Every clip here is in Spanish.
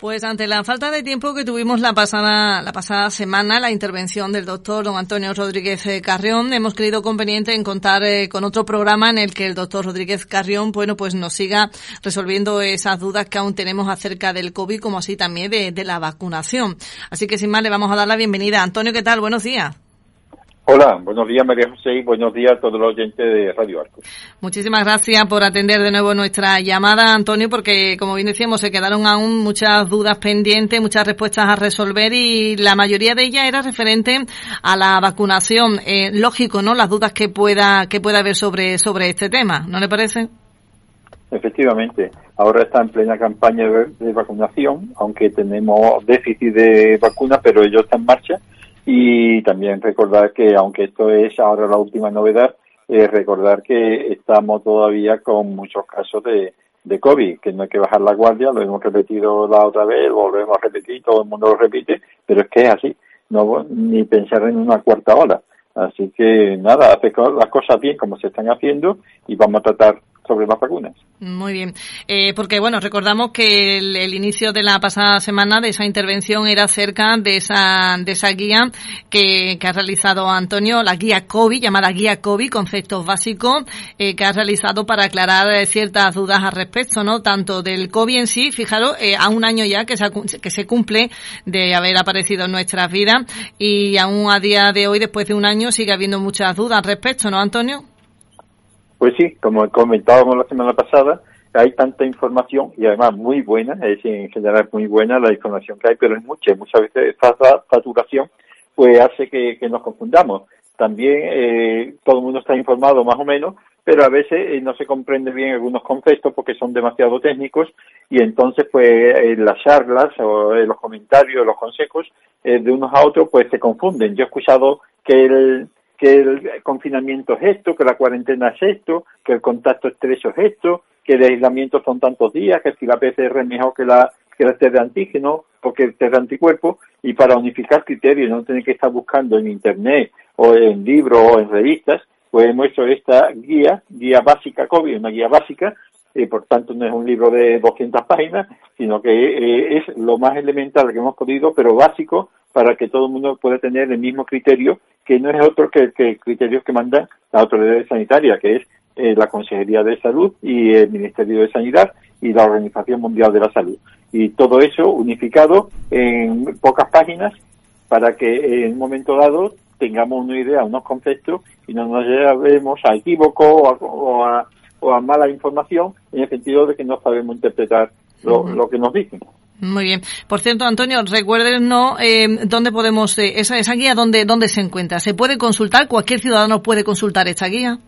Pues ante la falta de tiempo que tuvimos la pasada, la pasada semana, la intervención del doctor don Antonio Rodríguez eh, Carrión, hemos creído conveniente en contar eh, con otro programa en el que el doctor Rodríguez Carrión, bueno, pues nos siga resolviendo esas dudas que aún tenemos acerca del COVID, como así también de, de la vacunación. Así que sin más le vamos a dar la bienvenida. Antonio, ¿qué tal? Buenos días. Hola, buenos días María José y buenos días a todos los oyentes de Radio Arco. Muchísimas gracias por atender de nuevo nuestra llamada, Antonio, porque como bien decíamos, se quedaron aún muchas dudas pendientes, muchas respuestas a resolver y la mayoría de ellas era referente a la vacunación. Eh, lógico, ¿no? Las dudas que pueda, que pueda haber sobre, sobre este tema, ¿no le parece? Efectivamente, ahora está en plena campaña de, de vacunación, aunque tenemos déficit de vacunas, pero ello está en marcha y también recordar que, aunque esto es ahora la última novedad, eh, recordar que estamos todavía con muchos casos de, COVID, que no hay que bajar la guardia, lo hemos repetido la otra vez, volvemos a repetir, todo el mundo lo repite, pero es que es así, no ni pensar en una cuarta ola. Así que nada, hacer las cosas bien como se están haciendo y vamos a tratar sobre las vacunas. Muy bien, eh, porque bueno, recordamos que el, inicio de la pasada semana de esa intervención era acerca de esa, de esa guía que, que ha realizado Antonio, la guía COVID, llamada guía COVID, conceptos básicos, eh, que ha realizado para aclarar eh, ciertas dudas al respecto, ¿no? Tanto del COVID en sí, fijaros, eh, a un año ya que se, que se cumple de haber aparecido en nuestras vidas y aún a día de hoy, después de un año, sigue habiendo muchas dudas al respecto, ¿no, Antonio? Pues sí, como comentábamos la semana pasada, hay tanta información y además muy buena, es en general muy buena la información que hay, pero es mucha, muchas veces esta saturación pues hace que, nos confundamos. También eh, todo el mundo está informado más o menos, pero a veces eh, no se comprende bien algunos conceptos porque son demasiado técnicos y entonces pues en las charlas o en los comentarios, los consejos eh, de unos a otros pues se confunden. Yo he escuchado que el que el confinamiento es esto, que la cuarentena es esto, que el contacto estrecho es esto, que el aislamiento son tantos días, que si la PCR es mejor que la que el test de antígeno, porque el test de anticuerpo, y para unificar criterios, no tener que estar buscando en internet o en libros o en revistas, pues hemos hecho esta guía, guía básica COVID, una guía básica, y por tanto no es un libro de 200 páginas, sino que eh, es lo más elemental que hemos podido, pero básico, para que todo el mundo pueda tener el mismo criterio, que no es otro que, el criterio que manda la autoridad sanitaria, que es eh, la Consejería de Salud y el Ministerio de Sanidad y la Organización Mundial de la Salud. Y todo eso unificado en pocas páginas para que en un momento dado tengamos una idea, unos conceptos y no nos llevemos a equívoco o a, o a, mala información en el sentido de que no sabemos interpretar lo que nos dicen. Muy bien. Por cierto, Antonio, recuérdenos eh, dónde podemos, eh, esa, esa guía, dónde, dónde se encuentra. ¿Se puede consultar? ¿Cualquier ciudadano puede consultar esta guía?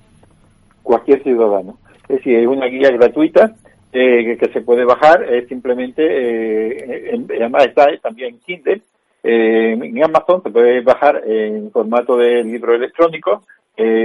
Cualquier ciudadano. Es decir, es una guía gratuita eh, que, se puede bajar. Es simplemente, eh, además está también en Kindle. Eh, en Amazon se puede bajar en formato de libro electrónico.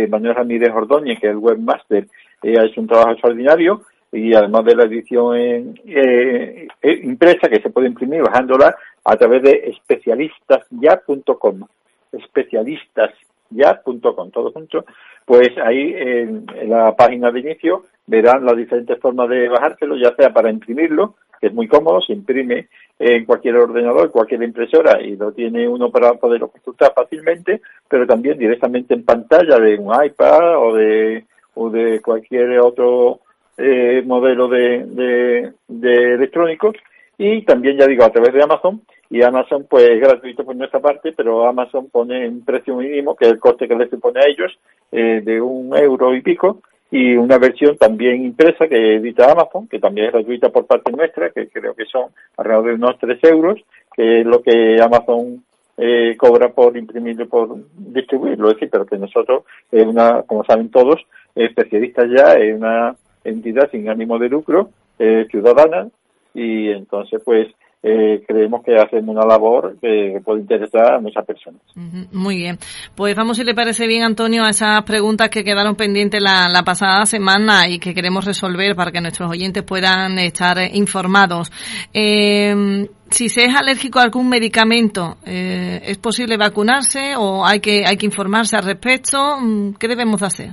Manuel Ramírez Ordóñez, que es el webmaster, ha hecho un trabajo extraordinario y además de la edición eh, eh, impresa que se puede imprimir bajándola a través de especialistasya.com especialistasya.com todo junto pues ahí en, la página de inicio verán las diferentes formas de bajárselo ya sea para imprimirlo que es muy cómodo se imprime en cualquier ordenador cualquier impresora y lo tiene uno para poderlo consultar fácilmente pero también directamente en pantalla de un iPad o de o de cualquier otro eh, modelo de, de, electrónicos. Y también ya digo a través de Amazon. Y Amazon pues es gratuito por nuestra parte pero Amazon pone un precio mínimo que es el coste que les pone a ellos eh, de un euro y pico. Y una versión también impresa que edita Amazon que también es gratuita por parte nuestra que creo que son alrededor de unos tres euros que es lo que Amazon eh, cobra por imprimirlo por distribuirlo. Es decir pero que nosotros es una como saben todos especialistas ya es una entidad sin ánimo de lucro, eh, ciudadana, y entonces pues eh, creemos que hacemos una labor que puede interesar a muchas personas. Muy bien. Pues vamos, si le parece bien, Antonio, a esas preguntas que quedaron pendientes la, la pasada semana y que queremos resolver para que nuestros oyentes puedan estar informados. Eh, si se es alérgico a algún medicamento, eh, ¿es posible vacunarse o hay que, hay que informarse al respecto? ¿Qué debemos hacer?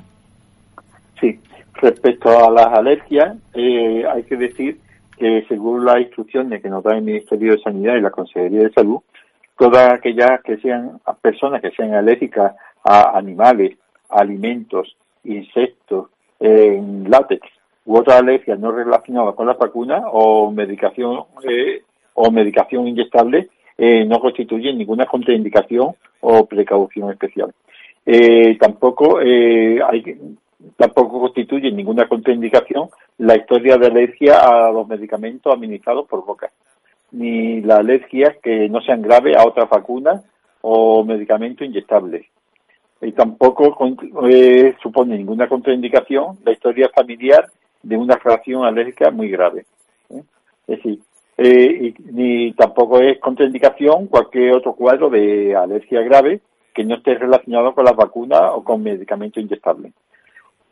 Sí, Respecto a las alergias, eh, hay que decir que según las instrucciones que nos da el Ministerio de Sanidad y la Consejería de Salud, todas aquellas que sean personas que sean alérgicas a animales, alimentos, insectos, en látex u otras alergias no relacionadas con la vacuna o medicación eh, o medicación inyectable eh, no constituyen ninguna contraindicación o precaución especial. Eh, tampoco eh, hay, tampoco constituye ninguna contraindicación la historia de alergia a los medicamentos administrados por boca, ni la alergia que no sean graves a otras vacunas o medicamentos inyectables. Y tampoco eh, supone ninguna contraindicación la historia familiar de una reacción alérgica muy grave. ¿eh? Es decir, eh, y, ni tampoco es contraindicación cualquier otro cuadro de alergia grave que no esté relacionado con las vacunas o con medicamentos inyectables.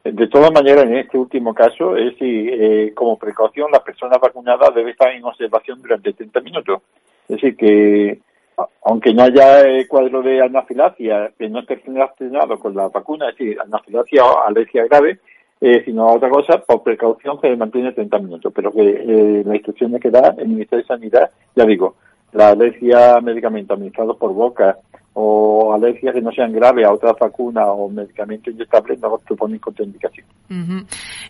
De todas maneras, en este último caso, es eh, como precaución, la persona vacunada debe estar en observación durante 30 minutos. Es decir, que aunque no haya eh, cuadro de anafilaxia que no esté relacionado con la vacuna, es decir, anafilaxia o alergia grave, eh, sino otra cosa, por precaución se mantiene 30 minutos. Pero que eh, la instrucción que da el Ministerio de Sanidad, ya digo, la alergia a medicamentos administrados por boca o alergias que no sean graves a otras vacunas o medicamentos inyectables no suponen contraindicación.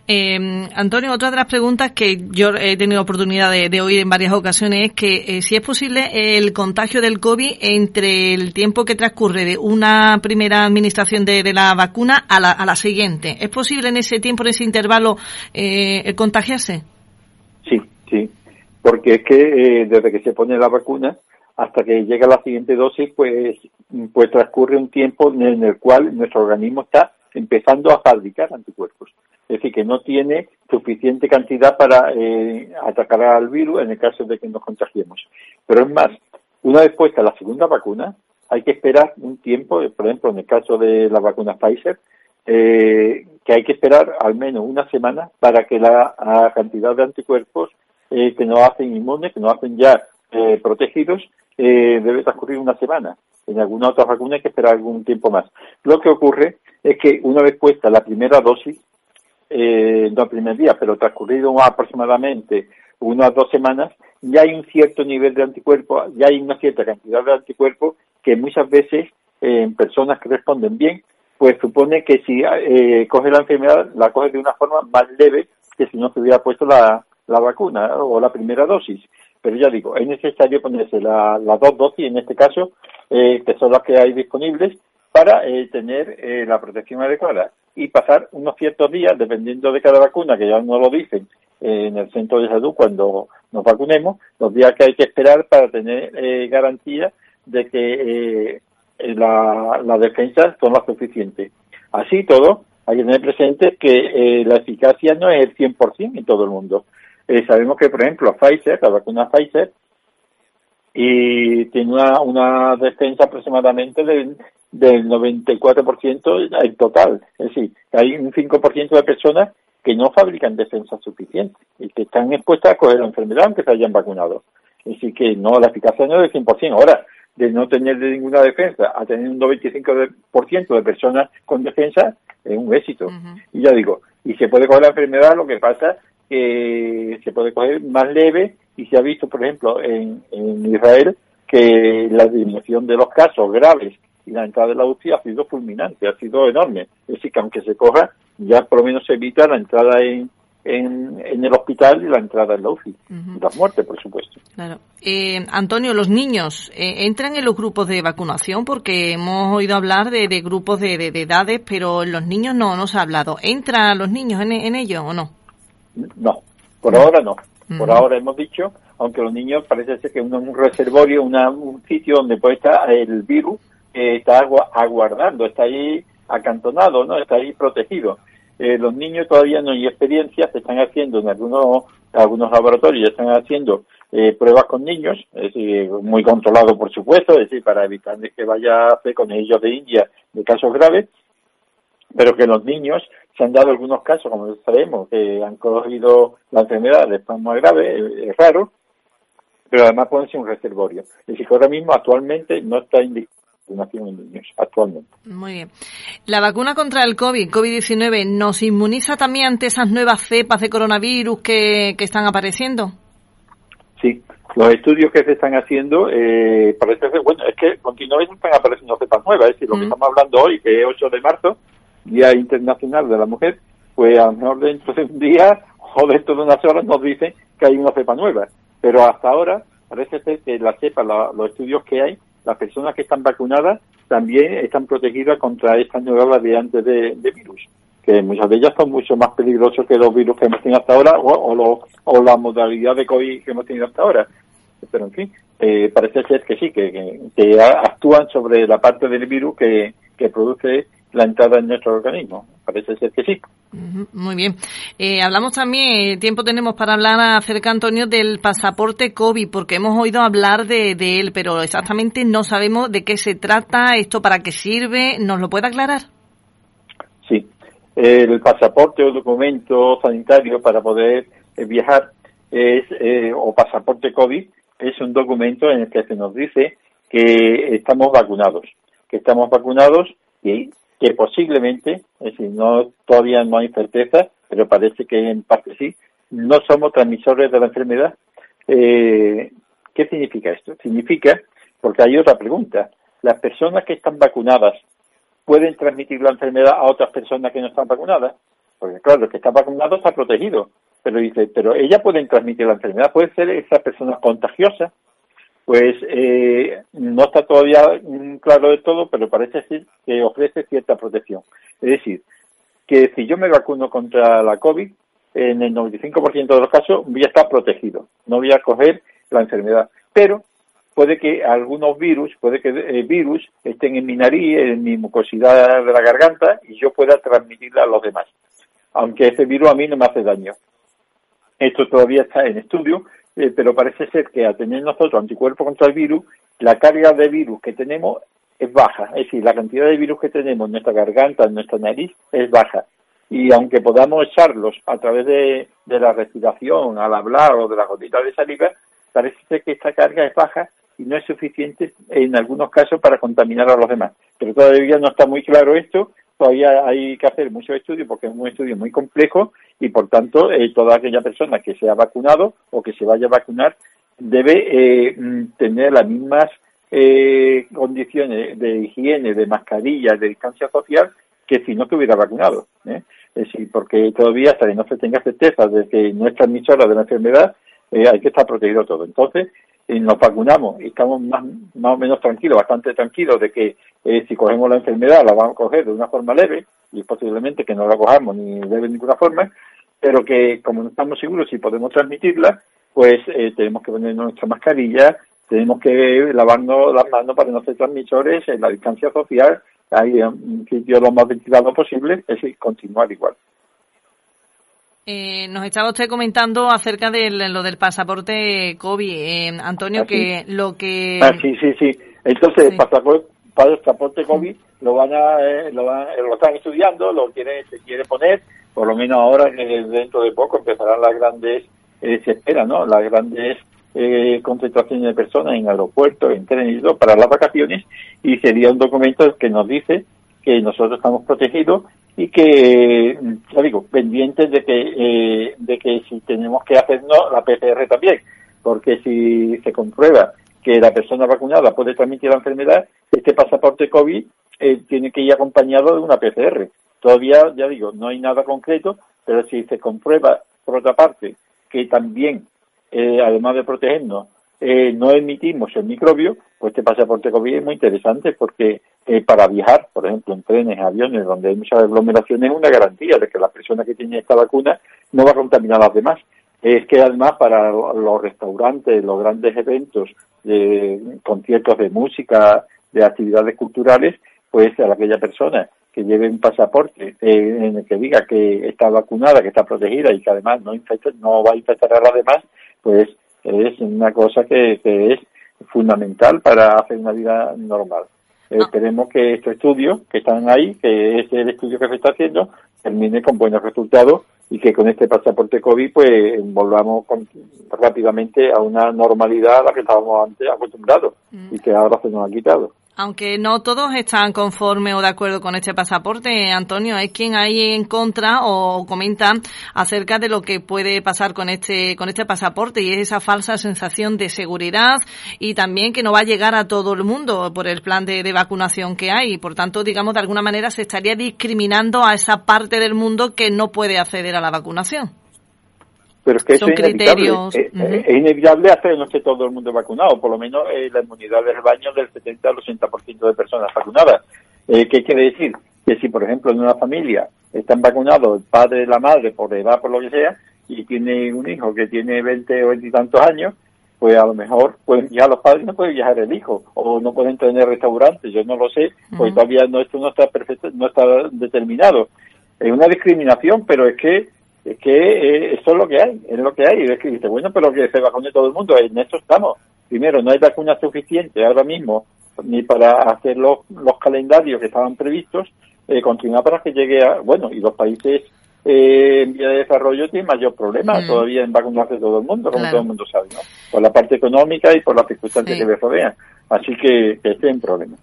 eh, Antonio, otra de las preguntas que yo he tenido oportunidad de, oír en varias ocasiones es que eh, si es posible el contagio del COVID entre el tiempo que transcurre de una primera administración de, la vacuna a la, a la, siguiente. ¿Es posible en ese tiempo, en ese intervalo, eh, contagiarse? Sí, sí, porque es que eh, desde que se pone la vacuna hasta que llega la siguiente dosis, pues, pues transcurre un tiempo en el cual nuestro organismo está empezando a fabricar anticuerpos. Es decir, que no tiene suficiente cantidad para eh, atacar al virus en el caso de que nos contagiemos. Pero es más, una vez puesta la segunda vacuna, hay que esperar un tiempo, por ejemplo, en el caso de la vacuna Pfizer, eh, que hay que esperar al menos una semana para que la, cantidad de anticuerpos eh, que nos hacen inmunes, que nos hacen ya eh, protegidos, eh, debe transcurrir una semana. En alguna otra vacuna hay que esperar algún tiempo más. Lo que ocurre es que una vez puesta la primera dosis, eh, no el primer día, pero transcurrido aproximadamente unas dos semanas, ya hay un cierto nivel de anticuerpos, ya hay una cierta cantidad de anticuerpos que muchas veces eh, en personas que responden bien, pues supone que si eh, coge la enfermedad, la coge de una forma más leve que si no se hubiera puesto la vacuna o la primera dosis. Pero ya digo, es necesario ponerse las dos dosis, en este caso, eh, que son las que hay disponibles, para eh, tener eh, la protección adecuada y pasar unos ciertos días, dependiendo de cada vacuna, que ya no lo dicen en el centro de salud cuando nos vacunemos, los días que hay que esperar para tener garantía de que la, la defensa son las suficientes. Así todo, hay que tener presente que la eficacia no es el 100% en todo el mundo. Eh, sabemos que, por ejemplo, Pfizer, la vacuna Pfizer, y tiene una, una defensa aproximadamente del, del 94% en total. Es decir, hay un 5% de personas que no fabrican defensa suficiente y que están expuestas a coger la enfermedad aunque se hayan vacunado. Es decir, que no, la eficacia no es del 100%. Ahora, de no tener ninguna defensa a tener un 95% de personas con defensa, es un éxito. Y ya digo, y se puede coger la enfermedad, lo que pasa que se puede coger más leve y se ha visto, por ejemplo, en, Israel que la disminución de los casos graves y la entrada de la UCI ha sido fulminante, ha sido enorme. Es decir, que aunque se coja, ya por lo menos se evita la entrada en, en, el hospital y la entrada en la UCI. Y las muertes, por supuesto. Claro. Eh, Antonio, los niños eh, entran en los grupos de vacunación porque hemos oído hablar de, grupos de, edades, pero los niños no, no se ha hablado. ¿Entran los niños en, en ello o no? No, por ahora no. Por ahora hemos dicho, aunque los niños parece ser que es un reservorio, un sitio donde puede estar el virus, eh, está aguardando, está ahí acantonado, no, está ahí protegido. Eh, los niños todavía no hay experiencia, se están haciendo en algunos algunos laboratorios, ya están haciendo eh, pruebas con niños, es decir, muy controlado por supuesto, es decir, para evitar que vaya a hacer con ellos de India de casos graves, pero que los niños se han dado algunos casos, como sabemos, que han cogido la enfermedad de forma grave, es raro, pero además pueden ser un reservorio. Es decir, que ahora mismo actualmente no está indicado vacunación en niños, actualmente. Muy bien. La vacuna contra el COVID, COVID-19, ¿nos inmuniza también ante esas nuevas cepas de coronavirus que, que están apareciendo? Sí, los estudios que se están haciendo, eh, parece que, bueno, es que continuamente están apareciendo cepas nuevas, es decir, lo que estamos hablando hoy, que es 8 de marzo, Día Internacional de la Mujer, pues a lo mejor dentro de un día o dentro de unas horas nos dicen que hay una cepa nueva. Pero hasta ahora parece ser que la cepa, los estudios que hay, las personas que están vacunadas también están protegidas contra esta nueva variante de, de virus, que muchas de ellas son mucho más peligrosos que los virus que hemos tenido hasta ahora o, o, la modalidad de COVID que hemos tenido hasta ahora. Pero en fin, eh, parece ser que sí, que, que, actúan sobre la parte del virus que, que produce la entrada en nuestro organismo. Parece ser que sí. Muy bien. Eh, hablamos también, eh, tiempo tenemos para hablar acerca, Antonio, del pasaporte COVID, porque hemos oído hablar de, de, él, pero exactamente no sabemos de qué se trata, esto para qué sirve. ¿Nos lo puede aclarar? Sí. El pasaporte o documento sanitario para poder eh, viajar es, o pasaporte COVID es un documento en el que se nos dice que estamos vacunados, que estamos vacunados y que posiblemente, es decir, no, todavía no hay certeza, pero parece que en parte sí, no somos transmisores de la enfermedad. Eh, ¿Qué significa esto? Significa, porque hay otra pregunta, ¿las personas que están vacunadas pueden transmitir la enfermedad a otras personas que no están vacunadas? Porque claro, el que está vacunado está protegido, pero dice, pero ella pueden transmitir la enfermedad, puede ser esa persona contagiosa pues eh, no está todavía claro de todo, pero parece decir que ofrece cierta protección. Es decir, que si yo me vacuno contra la COVID, en el 95% de los casos voy a estar protegido, no voy a coger la enfermedad. Pero puede que algunos virus, puede que eh, virus estén en mi nariz, en mi mucosidad de la garganta y yo pueda transmitirla a los demás, aunque ese virus a mí no me hace daño. Esto todavía está en estudio, eh, pero parece ser que al tener nosotros anticuerpos contra el virus, la carga de virus que tenemos es baja, es decir, la cantidad de virus que tenemos en nuestra garganta, en nuestra nariz, es baja. Y aunque podamos echarlos a través de, la respiración, al hablar o de la gotita de saliva, parece ser que esta carga es baja y no es suficiente en algunos casos para contaminar a los demás. Pero todavía no está muy claro esto todavía hay que hacer muchos estudios porque es un estudio muy complejo y por tanto eh, toda aquella persona que se ha vacunado o que se vaya a vacunar debe eh, mm, tener las mismas eh, condiciones de higiene, de mascarilla, de distancia social que si no estuviera vacunado. Es decir, porque todavía hasta que no se tenga certeza de que no es transmisora de la enfermedad, hay que estar protegido todo. Entonces, y nos vacunamos y estamos más, más o menos tranquilos, bastante tranquilos de que eh, si cogemos la enfermedad la vamos a coger de una forma leve y posiblemente que no la cojamos ni de ninguna forma, pero que como no estamos seguros si podemos transmitirla, pues eh, tenemos que poner nuestra mascarilla, tenemos que lavarnos las manos para no ser transmisores en la distancia social, hay un sitio lo más ventilado posible, es decir, continuar igual. Eh, nos estaba usted comentando acerca de lo del pasaporte COVID, eh, Antonio, ah, que lo que... Ah, sí, sí, sí. Entonces, el pasaporte, COVID lo van a, eh, lo, van, eh, lo están estudiando, lo quiere, se quiere poner, por lo menos ahora, dentro de poco, empezarán las grandes, se espera, ¿no? Las grandes concentraciones de personas en aeropuertos, en trenes para las vacaciones, y sería un documento que nos dice que nosotros estamos protegidos y que, ya digo, pendientes de que, eh, de que si tenemos que hacernos la PCR también, porque si se comprueba que la persona vacunada puede transmitir la enfermedad, este pasaporte COVID eh, tiene que ir acompañado de una PCR. Todavía, ya digo, no hay nada concreto, pero si se comprueba, por otra parte, que también, eh, además de protegernos, eh, no emitimos el microbio, pues este pasaporte COVID es muy interesante porque eh, para viajar, por ejemplo, en trenes, aviones, donde hay muchas aglomeraciones, es una garantía de que la persona que tiene esta vacuna no va a contaminar a las demás. Es que además para los restaurantes, los grandes eventos, de conciertos de música, de actividades culturales, pues a aquella persona que lleve un pasaporte eh, en el que diga que está vacunada, que está protegida y que además no infecta, no va a infectar a las demás, pues es una cosa que, que es fundamental para hacer una vida normal. Eh, ah. Esperemos que estos estudios que están ahí, que es el estudio que se está haciendo, termine con buenos resultados y que con este pasaporte COVID pues volvamos rápidamente a una normalidad a la que estábamos antes acostumbrados mm. y que ahora se nos ha quitado. Aunque no todos están conformes o de acuerdo con este pasaporte, Antonio, hay quien hay en contra o comenta acerca de lo que puede pasar con este con este pasaporte y es esa falsa sensación de seguridad y también que no va a llegar a todo el mundo por el plan de, vacunación que hay. Por tanto, digamos, de alguna manera se estaría discriminando a esa parte del mundo que no puede acceder a la vacunación. Pero es que Son es. Inevitable. Es, inevitable hacer no esté todo el mundo vacunado, por lo menos eh, la inmunidad del baño del 70 al 80% de personas vacunadas. Eh, ¿Qué quiere decir? Que si, por ejemplo, en una familia están vacunados el padre y la madre por edad, por lo que sea, y tiene un hijo que tiene 20 o 20 y tantos años, pues a lo mejor pues ya los padres no pueden viajar el hijo o no pueden tener restaurantes, yo no lo sé, pues todavía no esto no está perfecto, no está determinado. Es una discriminación, pero es que es que eh, eso es lo que hay, es lo que hay. Y es que dice, bueno, pero que se vacune todo el mundo, en esto estamos. Primero, no hay vacuna suficiente ahora mismo ni para hacer los, los calendarios que estaban previstos, eh, continuar para que llegue a, bueno, y los países eh, en vía de desarrollo tienen mayor problema mm. todavía en vacunarse todo el mundo, como todo el mundo sabe, ¿no? Por la parte económica y por las circunstancias que les rodean. Así que, que este es un problema.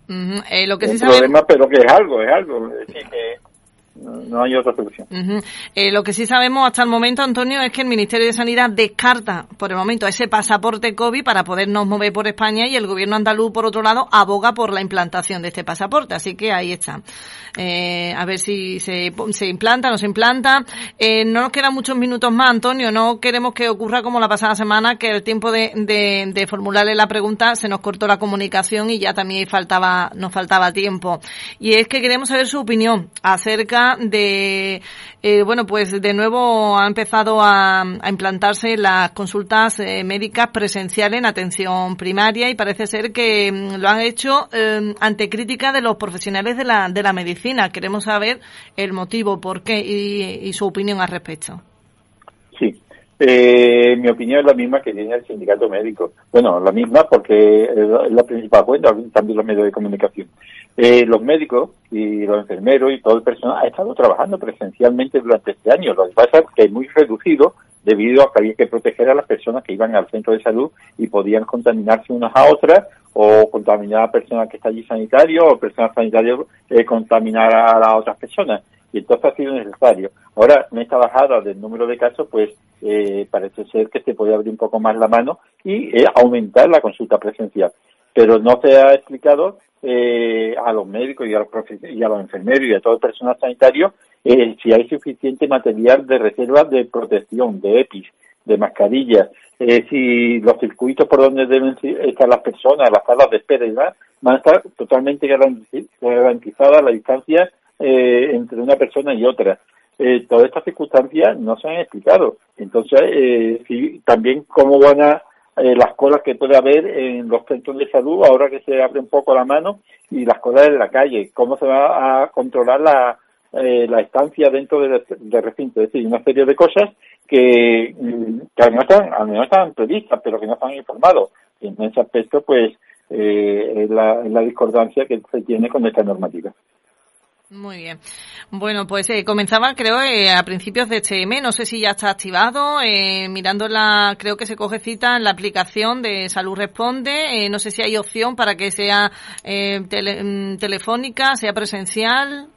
eh, lo que es un problema, pero que es algo, es algo. Es decir, que no hay otra solución. eh, lo que sí sabemos hasta el momento, Antonio, es que el Ministerio de Sanidad descarta por el momento ese pasaporte COVID para podernos mover por España y el gobierno andaluz, por otro lado, aboga por la implantación de este pasaporte. Así que ahí está. Eh, a ver si se, se implanta o no se implanta. Eh, no nos quedan muchos minutos más, Antonio. No queremos que ocurra como la pasada semana, que el tiempo de, de, de formularle la pregunta se nos cortó la comunicación y ya también faltaba, nos faltaba tiempo. Y es que queremos saber su opinión acerca de, eh, bueno, pues de nuevo ha empezado a, implantarse las consultas eh, médicas presenciales en atención primaria y parece ser que mm, lo han hecho eh, ante crítica de los profesionales de la, de la medicina. Queremos saber el motivo, por qué y, su opinión al respecto. Sí, mi opinión es la misma que tiene el sindicato médico. Bueno, la misma porque es la principal cuenta, también los medios de comunicación. Eh, los médicos y los enfermeros y todo el personal ha estado trabajando presencialmente durante este año. Lo que pasa es que es muy reducido debido a que había que proteger a las personas que iban al centro de salud y podían contaminarse unas a otras o contaminar a personas que está allí sanitario o personas sanitarias eh, contaminar a las otras personas. Y entonces ha sido necesario. Ahora, en esta bajada del número de casos, pues eh, parece ser que se puede abrir un poco más la mano y eh, aumentar la consulta presencial. Pero no se ha explicado eh, a los médicos y a los, y a los enfermeros y a todo el personal sanitario eh, si hay suficiente material de reserva de protección, de EPIs, de mascarillas, eh, si los circuitos por donde deben estar las personas, las salas de espera van a estar totalmente garantizadas la distancia eh, entre una persona y otra. Eh, todas estas circunstancias no se han explicado. Entonces, eh, si, también cómo van a eh, las colas que puede haber en los centros de salud ahora que se abre un poco la mano y las colas en la calle, cómo se va a controlar la, eh, la estancia dentro del de recinto, es decir, una serie de cosas que, mm, que no están, al menos están previstas, pero que no están informados. Y en ese aspecto, pues, eh, la, la discordancia que se tiene con esta normativa. Muy bien. Bueno, pues eh, comenzaba, creo, eh, a principios de este mes. No sé si ya está activado. Eh, mirando la, creo que se coge cita en la aplicación de Salud Responde. Eh, no sé si hay opción para que sea eh, tele, mm, telefónica, sea presencial.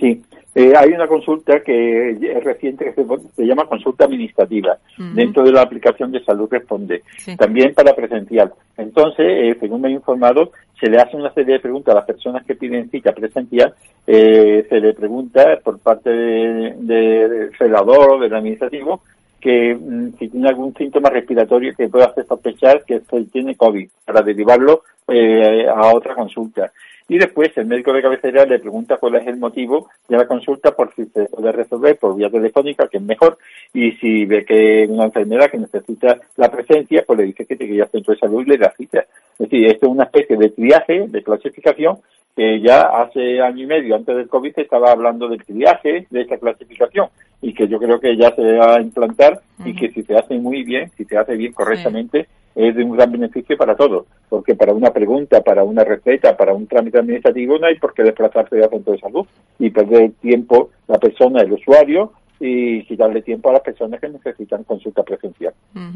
Sí, eh, hay una consulta que es reciente que se, llama consulta administrativa dentro de la aplicación de Salud Responde, también para presencial. Entonces, eh, según me he informado, se le hace una serie de preguntas a las personas que piden cita presencial, eh, se le pregunta por parte del de, celador o del administrativo que mm, si tiene algún síntoma respiratorio que pueda hacer sospechar que tiene COVID, para derivarlo eh, a otra consulta. Y después el médico de cabecera le pregunta cuál es el motivo de la consulta por si se puede resolver por vía telefónica, que es mejor, y si ve que es una enfermedad que necesita la presencia, pues le dice que tiene que ir al centro de salud y le da cita. Es decir, esto es una especie de triaje, de clasificación, que ya hace año y medio antes del COVID estaba hablando del triaje de esta clasificación y que yo creo que ya se va a implantar y que si se hace muy bien, si se hace bien correctamente, es de un gran beneficio para todos, porque para una pregunta, para una receta, para un trámite administrativo no hay por qué desplazarse al centro de salud y perder tiempo la persona, el usuario, y quitarle tiempo a las personas que necesitan consulta presencial.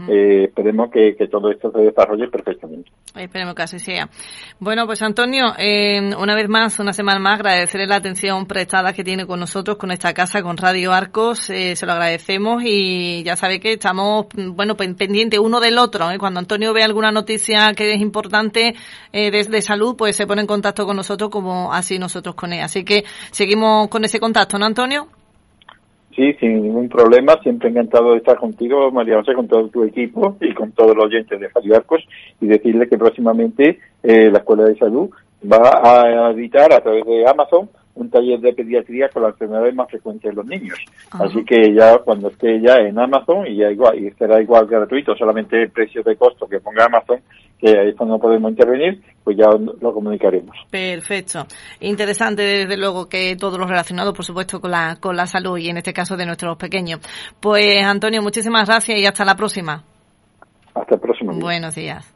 Eh, esperemos que, todo esto se desarrolle perfectamente. Esperemos que así sea. Bueno, pues Antonio, eh, una vez más, una semana más, agradecerle la atención prestada que tiene con nosotros, con esta casa, con Radio Arcos, eh, se lo agradecemos y ya sabe que estamos, bueno, pendientes uno del otro. Cuando Antonio ve alguna noticia que es importante desde salud, pues se pone en contacto con nosotros como así nosotros con él. Así que seguimos con ese contacto, ¿no, Antonio? Sí, sin ningún problema. Siempre encantado de estar contigo, María José, con todo tu equipo y con todos los oyentes de Radio Arcos y decirle que próximamente eh, la Escuela de Salud va a editar a través de Amazon un taller de pediatría con las enfermedades más frecuentes de los niños. Así que ya cuando esté ya en Amazon y ya igual y será igual gratuito, solamente el precio de costo que ponga Amazon, que esto no podemos intervenir, pues ya lo comunicaremos. Perfecto. Interesante desde luego que todo lo relacionado por supuesto con la con la salud y en este caso de nuestros pequeños. Pues Antonio, muchísimas gracias y hasta la próxima. Hasta el próximo. Buenos días.